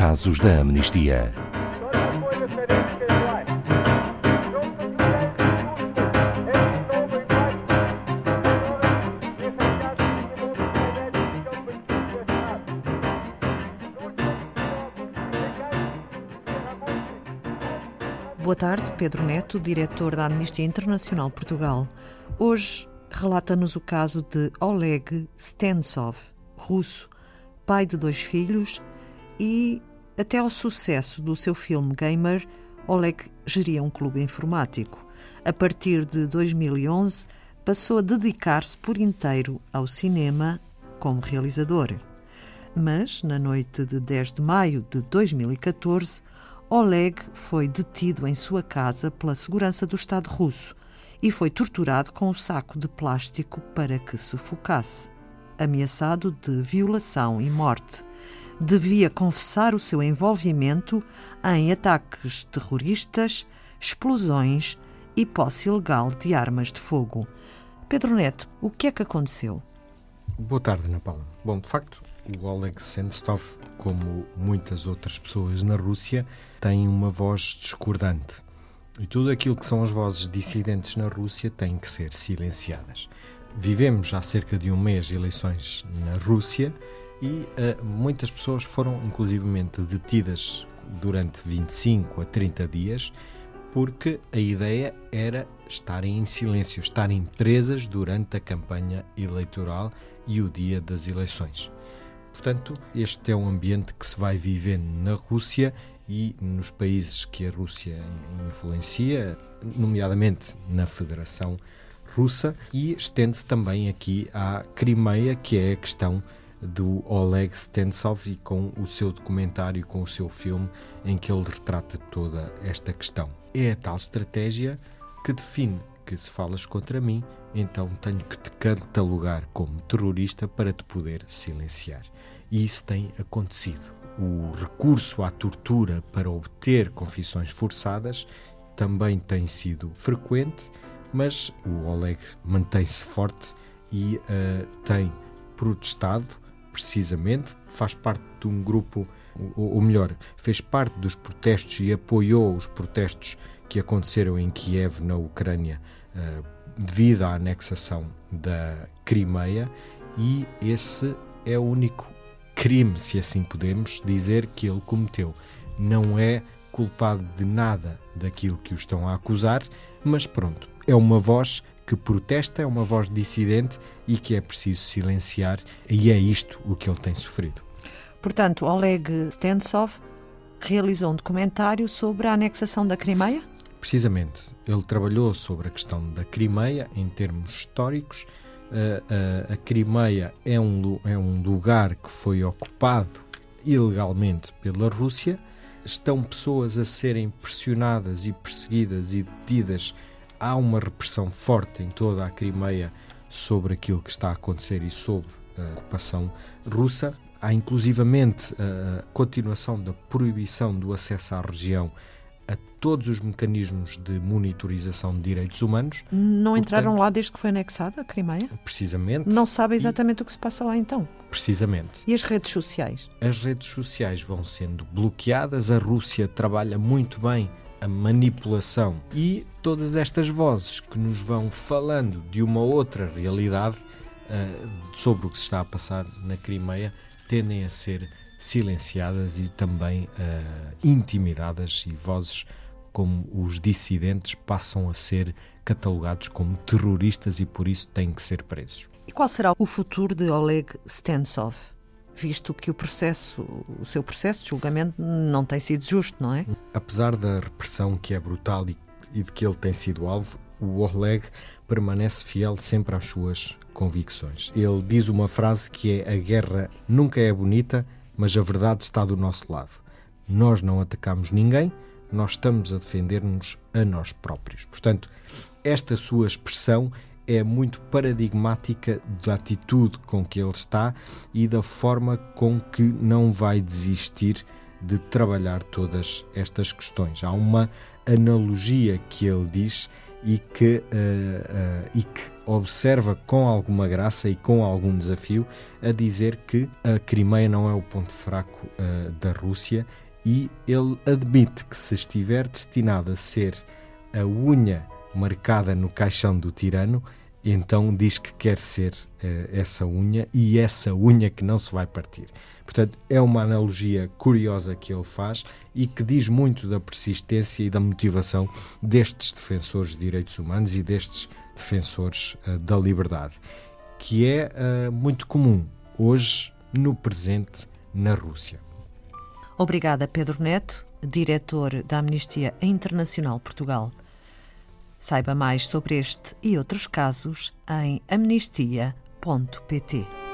Casos da Amnistia. Boa tarde, Pedro Neto, diretor da Amnistia Internacional Portugal. Hoje relata-nos o caso de Oleg Stensov, russo, pai de dois filhos e, até ao sucesso do seu filme Gamer, Oleg geria um clube informático. A partir de 2011, passou a dedicar-se por inteiro ao cinema como realizador. Mas, na noite de 10 de maio de 2014, Oleg foi detido em sua casa pela segurança do Estado russo e foi torturado com um saco de plástico para que sufocasse, ameaçado de violação e morte. Devia confessar o seu envolvimento em ataques terroristas, explosões e posse ilegal de armas de fogo. Pedro Neto, o que é que aconteceu? Boa tarde, Ana Paula. Bom, de facto, o Oleg Sentsov, como muitas outras pessoas na Rússia, tem uma voz discordante. E tudo aquilo que são as vozes dissidentes na Rússia tem que ser silenciadas. Vivemos há cerca de um mês eleições na Rússia e uh, muitas pessoas foram inclusivamente detidas durante 25 a 30 dias porque a ideia era estarem em silêncio, estarem presas durante a campanha eleitoral e o dia das eleições. Portanto, este é um ambiente que se vai vivendo na Rússia e nos países que a Rússia influencia, nomeadamente na Federação Russa, e estende-se também aqui à Crimeia, que é a questão do Oleg Stensov e com o seu documentário, com o seu filme, em que ele retrata toda esta questão. É a tal estratégia que define que se falas contra mim, então tenho que te catalogar como terrorista para te poder silenciar. E isso tem acontecido. O recurso à tortura para obter confissões forçadas também tem sido frequente, mas o Oleg mantém-se forte e uh, tem protestado precisamente, faz parte de um grupo, ou melhor, fez parte dos protestos e apoiou os protestos que aconteceram em Kiev, na Ucrânia, uh, devido à anexação da Crimeia, e esse é o único crime, se assim podemos dizer, que ele cometeu. Não é culpado de nada daquilo que o estão a acusar, mas pronto, é uma voz que protesta, é uma voz dissidente e que é preciso silenciar, e é isto o que ele tem sofrido. Portanto, Oleg Stensov realizou um documentário sobre a anexação da Crimeia? Precisamente. Ele trabalhou sobre a questão da Crimeia em termos históricos. A, a, a Crimeia é um, é um lugar que foi ocupado ilegalmente pela Rússia. Estão pessoas a serem pressionadas e perseguidas e detidas há uma repressão forte em toda a Crimeia sobre aquilo que está a acontecer e sobre a ocupação russa. Há inclusivamente a continuação da proibição do acesso à região a todos os mecanismos de monitorização de direitos humanos. Não Portanto, entraram lá desde que foi anexada a Crimeia? Precisamente. Não sabem exatamente e, o que se passa lá então? Precisamente. E as redes sociais? As redes sociais vão sendo bloqueadas. A Rússia trabalha muito bem a manipulação e todas estas vozes que nos vão falando de uma outra realidade uh, sobre o que se está a passar na Crimeia tendem a ser silenciadas e também uh, intimidadas e vozes como os dissidentes passam a ser catalogados como terroristas e por isso têm que ser presos. E qual será o futuro de Oleg Stensov? Visto que o processo, o seu processo de julgamento não tem sido justo, não é? Apesar da repressão que é brutal e, e de que ele tem sido alvo, o Oleg permanece fiel sempre às suas convicções. Ele diz uma frase que é: A guerra nunca é bonita, mas a verdade está do nosso lado. Nós não atacamos ninguém, nós estamos a defender-nos a nós próprios. Portanto, esta sua expressão é muito paradigmática da atitude com que ele está e da forma com que não vai desistir de trabalhar todas estas questões. Há uma analogia que ele diz e que, uh, uh, e que observa com alguma graça e com algum desafio a dizer que a Crimeia não é o ponto fraco uh, da Rússia e ele admite que se estiver destinado a ser a unha marcada no caixão do tirano, então diz que quer ser essa unha e essa unha que não se vai partir. Portanto, é uma analogia curiosa que ele faz e que diz muito da persistência e da motivação destes defensores de direitos humanos e destes defensores uh, da liberdade, que é uh, muito comum hoje, no presente, na Rússia. Obrigada, Pedro Neto, diretor da Amnistia Internacional Portugal. Saiba mais sobre este e outros casos em amnistia.pt.